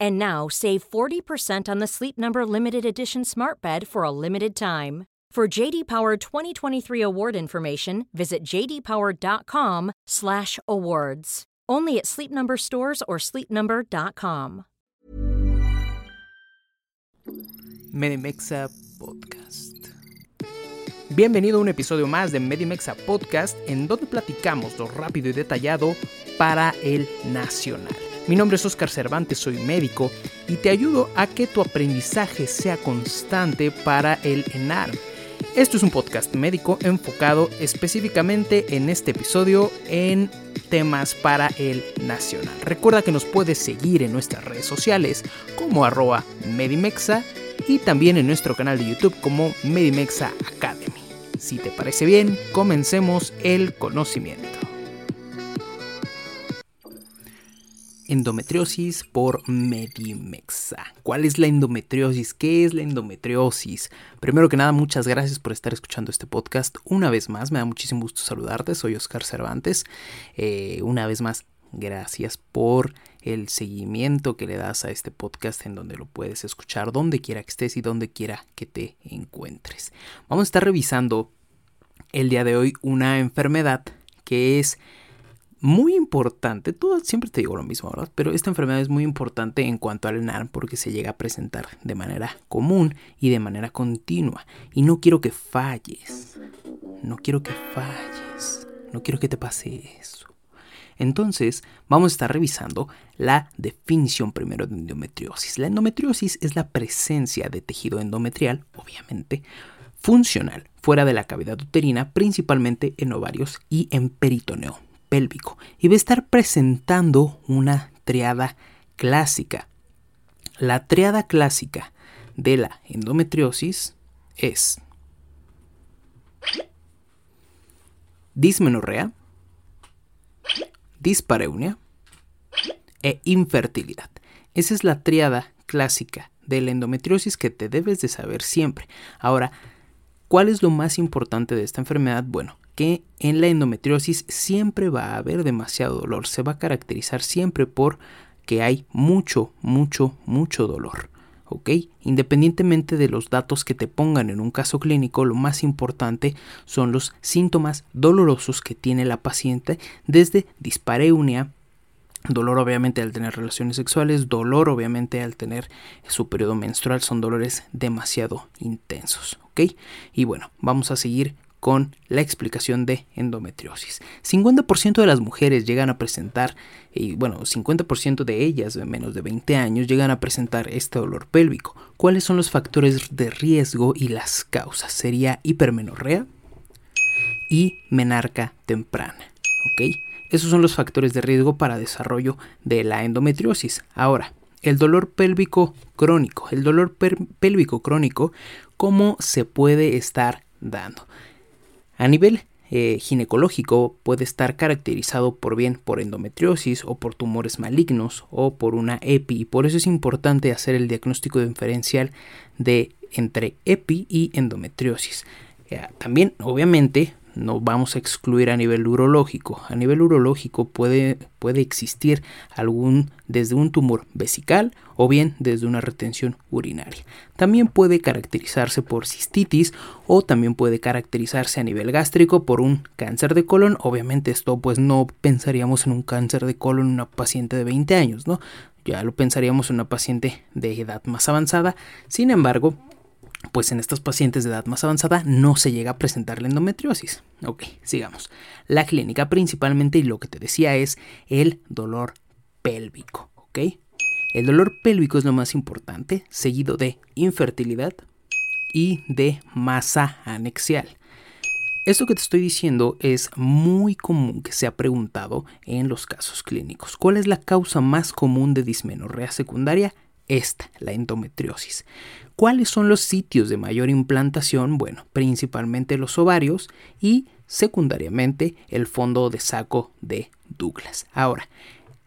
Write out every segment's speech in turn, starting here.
And now save 40% on the Sleep Number limited edition Smart Bed for a limited time. For JD Power 2023 award information, visit jdpower.com/awards. Only at Sleep Number stores or sleepnumber.com. Medimexa Podcast. Bienvenido a un episodio más de Medimexa Podcast, en donde platicamos lo rápido y detallado para el nacional. Mi nombre es Oscar Cervantes, soy médico y te ayudo a que tu aprendizaje sea constante para el ENARM. Esto es un podcast médico enfocado específicamente en este episodio en temas para el nacional. Recuerda que nos puedes seguir en nuestras redes sociales como arroba Medimexa y también en nuestro canal de YouTube como Medimexa Academy. Si te parece bien, comencemos el conocimiento. Endometriosis por Medimexa. ¿Cuál es la endometriosis? ¿Qué es la endometriosis? Primero que nada, muchas gracias por estar escuchando este podcast. Una vez más, me da muchísimo gusto saludarte. Soy Oscar Cervantes. Eh, una vez más, gracias por el seguimiento que le das a este podcast en donde lo puedes escuchar donde quiera que estés y donde quiera que te encuentres. Vamos a estar revisando el día de hoy una enfermedad que es muy importante, todo siempre te digo lo mismo, ¿verdad? Pero esta enfermedad es muy importante en cuanto al NARM porque se llega a presentar de manera común y de manera continua. Y no quiero que falles, no quiero que falles, no quiero que te pase eso. Entonces, vamos a estar revisando la definición primero de endometriosis. La endometriosis es la presencia de tejido endometrial, obviamente, funcional, fuera de la cavidad uterina, principalmente en ovarios y en peritoneo pélvico y va a estar presentando una triada clásica. La triada clásica de la endometriosis es dismenorrea, dispareunia e infertilidad. Esa es la triada clásica de la endometriosis que te debes de saber siempre. Ahora, ¿cuál es lo más importante de esta enfermedad? Bueno, que en la endometriosis siempre va a haber demasiado dolor. Se va a caracterizar siempre por que hay mucho, mucho, mucho dolor. ¿ok? Independientemente de los datos que te pongan en un caso clínico, lo más importante son los síntomas dolorosos que tiene la paciente desde dispareunia, dolor obviamente al tener relaciones sexuales, dolor obviamente al tener su periodo menstrual, son dolores demasiado intensos, ¿ok? Y bueno, vamos a seguir con la explicación de endometriosis. 50% de las mujeres llegan a presentar, y bueno, 50% de ellas de menos de 20 años llegan a presentar este dolor pélvico. ¿Cuáles son los factores de riesgo y las causas? Sería hipermenorrea y menarca temprana. ¿Ok? Esos son los factores de riesgo para desarrollo de la endometriosis. Ahora, el dolor pélvico crónico. El dolor pélvico crónico, ¿cómo se puede estar dando? A nivel eh, ginecológico puede estar caracterizado por bien por endometriosis o por tumores malignos o por una EPI. Y por eso es importante hacer el diagnóstico diferencial de entre EPI y endometriosis. Eh, también, obviamente, no vamos a excluir a nivel urológico. A nivel urológico puede, puede existir algún desde un tumor vesical o bien desde una retención urinaria. También puede caracterizarse por cistitis o también puede caracterizarse a nivel gástrico por un cáncer de colon. Obviamente esto pues no pensaríamos en un cáncer de colon en una paciente de 20 años, ¿no? Ya lo pensaríamos en una paciente de edad más avanzada. Sin embargo, pues en estos pacientes de edad más avanzada no se llega a presentar la endometriosis. Ok, sigamos. La clínica principalmente, y lo que te decía, es el dolor pélvico. Ok, el dolor pélvico es lo más importante, seguido de infertilidad y de masa anexial. Esto que te estoy diciendo es muy común que se ha preguntado en los casos clínicos. ¿Cuál es la causa más común de dismenorrea secundaria? Esta, la endometriosis. ¿Cuáles son los sitios de mayor implantación? Bueno, principalmente los ovarios y secundariamente el fondo de saco de Douglas. Ahora,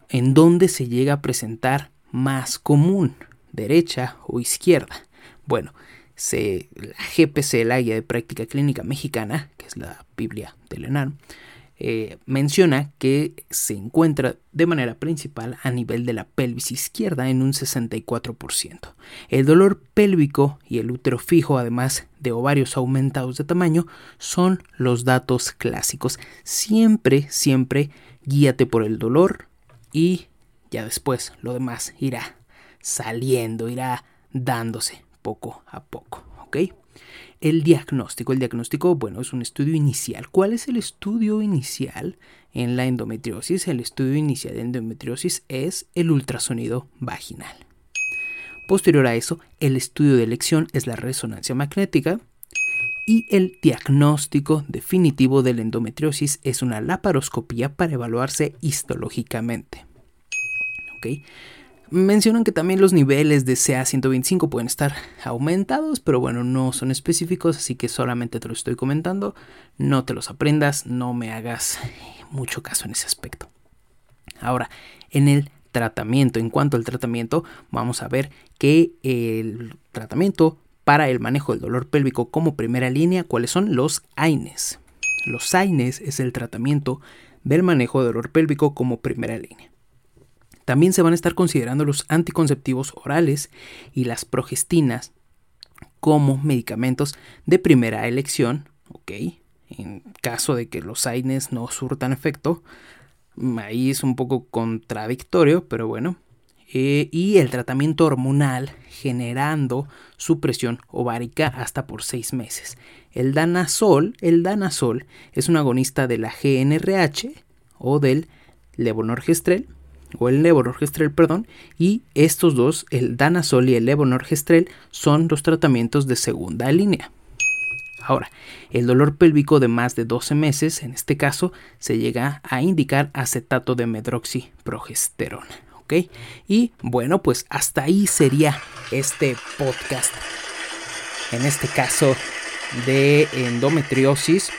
¿en dónde se llega a presentar más común? ¿Derecha o izquierda? Bueno, se, la GPC, la Guía de Práctica Clínica Mexicana, que es la Biblia del ENAR, eh, menciona que se encuentra de manera principal a nivel de la pelvis izquierda en un 64%. El dolor pélvico y el útero fijo, además de ovarios aumentados de tamaño, son los datos clásicos. Siempre, siempre guíate por el dolor y ya después lo demás irá saliendo, irá dándose poco a poco. El diagnóstico. El diagnóstico, bueno, es un estudio inicial. ¿Cuál es el estudio inicial en la endometriosis? El estudio inicial de endometriosis es el ultrasonido vaginal. Posterior a eso, el estudio de elección es la resonancia magnética y el diagnóstico definitivo de la endometriosis es una laparoscopía para evaluarse histológicamente. ¿Okay? Mencionan que también los niveles de CA125 pueden estar aumentados, pero bueno, no son específicos, así que solamente te lo estoy comentando. No te los aprendas, no me hagas mucho caso en ese aspecto. Ahora, en el tratamiento, en cuanto al tratamiento, vamos a ver que el tratamiento para el manejo del dolor pélvico como primera línea, ¿cuáles son? Los AINES. Los AINES es el tratamiento del manejo de dolor pélvico como primera línea. También se van a estar considerando los anticonceptivos orales y las progestinas como medicamentos de primera elección, ¿ok? En caso de que los AINES no surtan efecto, ahí es un poco contradictorio, pero bueno. Eh, y el tratamiento hormonal generando supresión ovárica hasta por seis meses. El danazol, el danazol es un agonista de la GNRH o del levonorgestrel o el levonorgestrel, perdón, y estos dos, el danazol y el levonorgestrel, son los tratamientos de segunda línea. Ahora, el dolor pélvico de más de 12 meses, en este caso, se llega a indicar acetato de medroxiprogesterona. ¿Ok? Y bueno, pues hasta ahí sería este podcast. En este caso de endometriosis.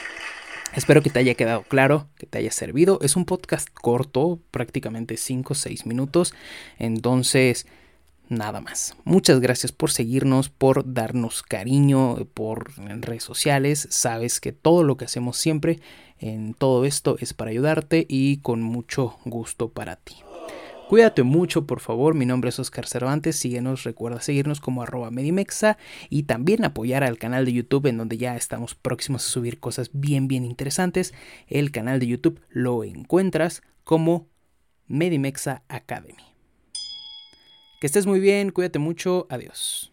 Espero que te haya quedado claro, que te haya servido. Es un podcast corto, prácticamente 5 o 6 minutos. Entonces, nada más. Muchas gracias por seguirnos, por darnos cariño, por en redes sociales. Sabes que todo lo que hacemos siempre en todo esto es para ayudarte y con mucho gusto para ti. Cuídate mucho, por favor. Mi nombre es Oscar Cervantes. Síguenos, recuerda seguirnos como arroba Medimexa y también apoyar al canal de YouTube en donde ya estamos próximos a subir cosas bien, bien interesantes. El canal de YouTube lo encuentras como Medimexa Academy. Que estés muy bien, cuídate mucho. Adiós.